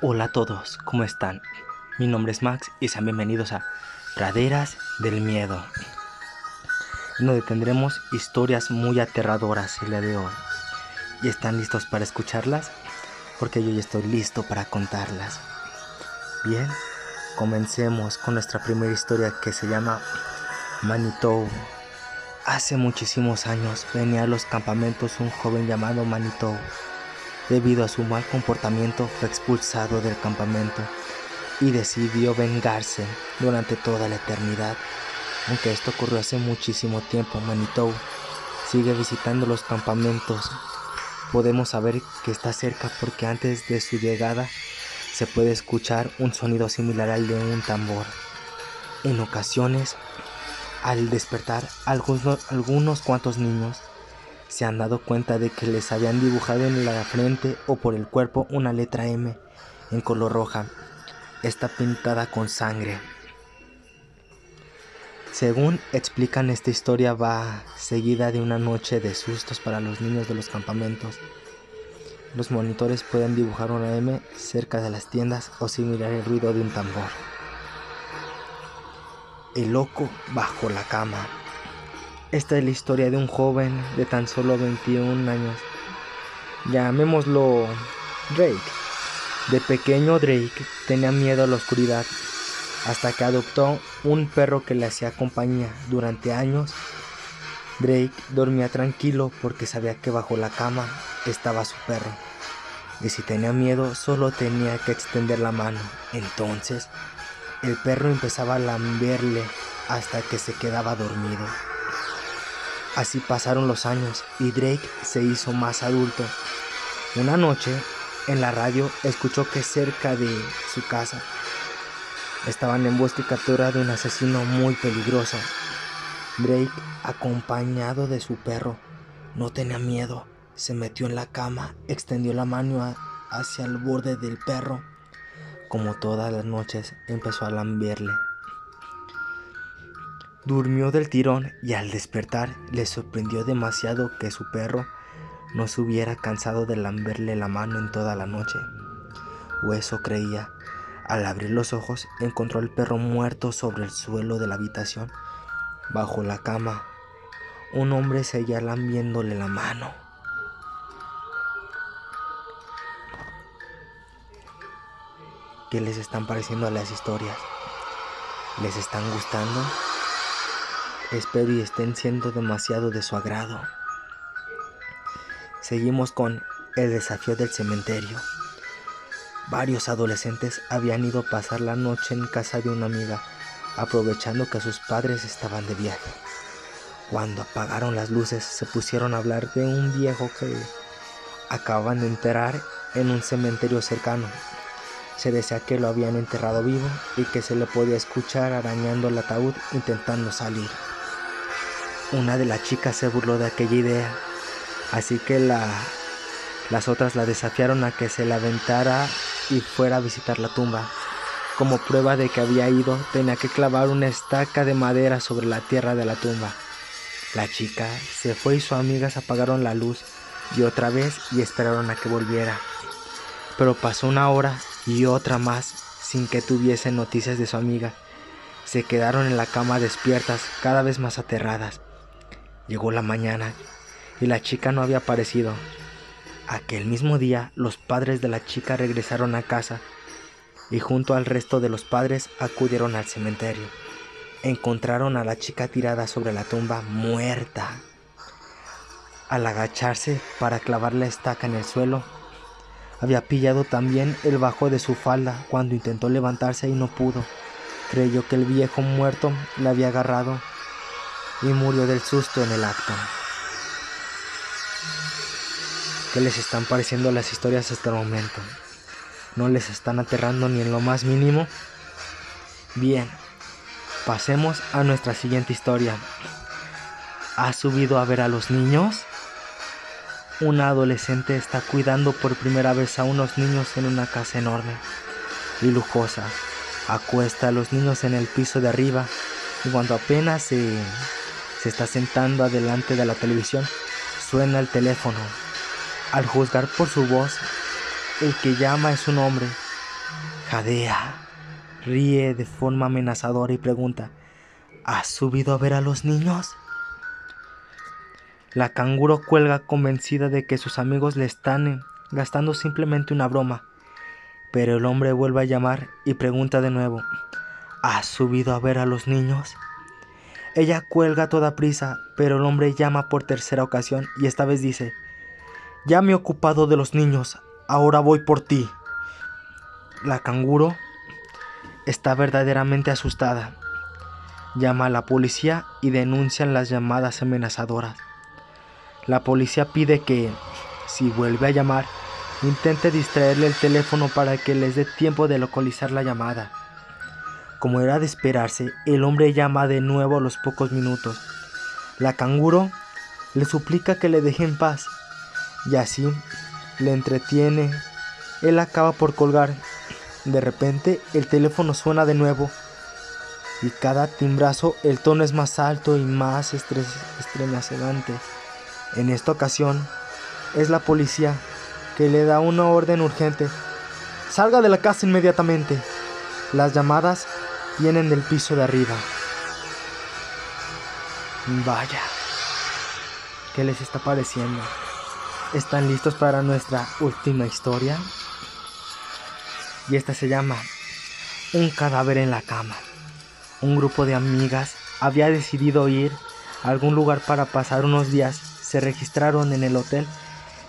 Hola a todos, ¿cómo están? Mi nombre es Max y sean bienvenidos a Praderas del Miedo, donde tendremos historias muy aterradoras el día de hoy. ¿Y están listos para escucharlas? Porque yo ya estoy listo para contarlas. Bien, comencemos con nuestra primera historia que se llama Manitou. Hace muchísimos años venía a los campamentos un joven llamado Manitou Debido a su mal comportamiento fue expulsado del campamento y decidió vengarse durante toda la eternidad. Aunque esto ocurrió hace muchísimo tiempo, Manitou sigue visitando los campamentos. Podemos saber que está cerca porque antes de su llegada se puede escuchar un sonido similar al de un tambor. En ocasiones, al despertar, algunos, algunos cuantos niños se han dado cuenta de que les habían dibujado en la frente o por el cuerpo una letra M en color roja. Está pintada con sangre. Según explican, esta historia va seguida de una noche de sustos para los niños de los campamentos. Los monitores pueden dibujar una M cerca de las tiendas o similar el ruido de un tambor. El loco bajo la cama. Esta es la historia de un joven de tan solo 21 años. Llamémoslo Drake. De pequeño Drake tenía miedo a la oscuridad hasta que adoptó un perro que le hacía compañía durante años. Drake dormía tranquilo porque sabía que bajo la cama estaba su perro. Y si tenía miedo solo tenía que extender la mano. Entonces el perro empezaba a lamberle hasta que se quedaba dormido. Así pasaron los años y Drake se hizo más adulto. Una noche, en la radio, escuchó que cerca de su casa estaban en búsqueda y captura de un asesino muy peligroso. Drake, acompañado de su perro, no tenía miedo. Se metió en la cama, extendió la mano hacia el borde del perro. Como todas las noches, empezó a lamberle. Durmió del tirón y al despertar le sorprendió demasiado que su perro no se hubiera cansado de lamberle la mano en toda la noche. O eso creía. Al abrir los ojos encontró al perro muerto sobre el suelo de la habitación, bajo la cama. Un hombre seguía lambiéndole la mano. ¿Qué les están pareciendo las historias? ¿Les están gustando? Espero y estén siendo demasiado de su agrado. Seguimos con el desafío del cementerio. Varios adolescentes habían ido a pasar la noche en casa de una amiga, aprovechando que sus padres estaban de viaje. Cuando apagaron las luces, se pusieron a hablar de un viejo que acaban de enterrar en un cementerio cercano. Se decía que lo habían enterrado vivo y que se le podía escuchar arañando el ataúd intentando salir. Una de las chicas se burló de aquella idea, así que las otras la desafiaron a que se la aventara y fuera a visitar la tumba. Como prueba de que había ido, tenía que clavar una estaca de madera sobre la tierra de la tumba. La chica se fue y sus amigas apagaron la luz y otra vez y esperaron a que volviera. Pero pasó una hora y otra más sin que tuviesen noticias de su amiga. Se quedaron en la cama despiertas, cada vez más aterradas. Llegó la mañana y la chica no había aparecido. Aquel mismo día los padres de la chica regresaron a casa y junto al resto de los padres acudieron al cementerio. Encontraron a la chica tirada sobre la tumba muerta. Al agacharse para clavar la estaca en el suelo, había pillado también el bajo de su falda cuando intentó levantarse y no pudo. Creyó que el viejo muerto la había agarrado y murió del susto en el acto. ¿Qué les están pareciendo las historias hasta el momento? ¿No les están aterrando ni en lo más mínimo? Bien, pasemos a nuestra siguiente historia. ¿Has subido a ver a los niños? Una adolescente está cuidando por primera vez a unos niños en una casa enorme y lujosa. Acuesta a los niños en el piso de arriba y cuando apenas se se está sentando adelante de la televisión, suena el teléfono. Al juzgar por su voz, el que llama es un hombre Jadea ríe de forma amenazadora y pregunta, ¿Has subido a ver a los niños? La canguro cuelga convencida de que sus amigos le están gastando simplemente una broma. Pero el hombre vuelve a llamar y pregunta de nuevo, ¿Has subido a ver a los niños? Ella cuelga a toda prisa, pero el hombre llama por tercera ocasión y esta vez dice, Ya me he ocupado de los niños, ahora voy por ti. La canguro está verdaderamente asustada. Llama a la policía y denuncian las llamadas amenazadoras. La policía pide que, si vuelve a llamar, intente distraerle el teléfono para que les dé tiempo de localizar la llamada. Como era de esperarse, el hombre llama de nuevo a los pocos minutos. La canguro le suplica que le deje en paz y así le entretiene. Él acaba por colgar. De repente el teléfono suena de nuevo y cada timbrazo el tono es más alto y más estremecedante. En esta ocasión es la policía que le da una orden urgente. Salga de la casa inmediatamente. Las llamadas vienen del piso de arriba. Vaya, ¿qué les está pareciendo? ¿Están listos para nuestra última historia? Y esta se llama Un cadáver en la cama. Un grupo de amigas había decidido ir a algún lugar para pasar unos días. Se registraron en el hotel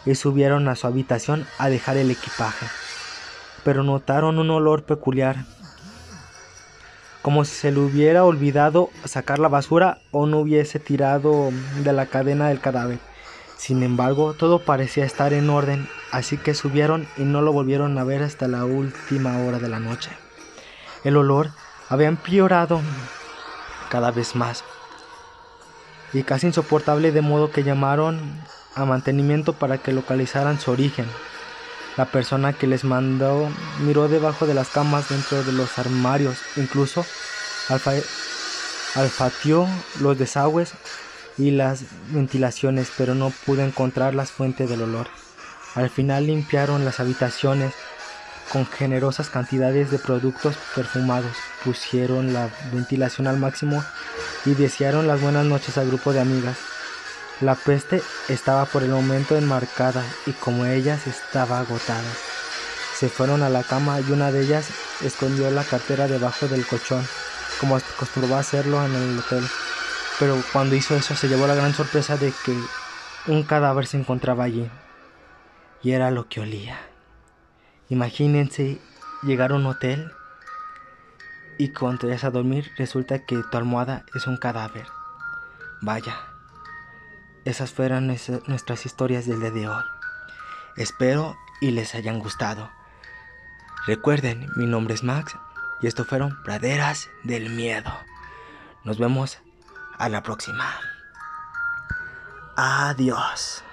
y subieron a su habitación a dejar el equipaje. Pero notaron un olor peculiar, como si se le hubiera olvidado sacar la basura o no hubiese tirado de la cadena del cadáver. Sin embargo, todo parecía estar en orden, así que subieron y no lo volvieron a ver hasta la última hora de la noche. El olor había empeorado cada vez más y casi insoportable de modo que llamaron a mantenimiento para que localizaran su origen. La persona que les mandó miró debajo de las camas, dentro de los armarios, incluso alfatió los desagües y las ventilaciones, pero no pudo encontrar las fuentes del olor. Al final limpiaron las habitaciones con generosas cantidades de productos perfumados, pusieron la ventilación al máximo y desearon las buenas noches al grupo de amigas. La peste estaba por el momento enmarcada y como ellas estaba agotada. Se fueron a la cama y una de ellas escondió la cartera debajo del colchón, como acostumbró a hacerlo en el hotel. Pero cuando hizo eso se llevó la gran sorpresa de que un cadáver se encontraba allí. Y era lo que olía. Imagínense llegar a un hotel y cuando te a dormir resulta que tu almohada es un cadáver. Vaya. Esas fueron nuestras historias del día de hoy. Espero y les hayan gustado. Recuerden, mi nombre es Max y esto fueron Praderas del Miedo. Nos vemos a la próxima. Adiós.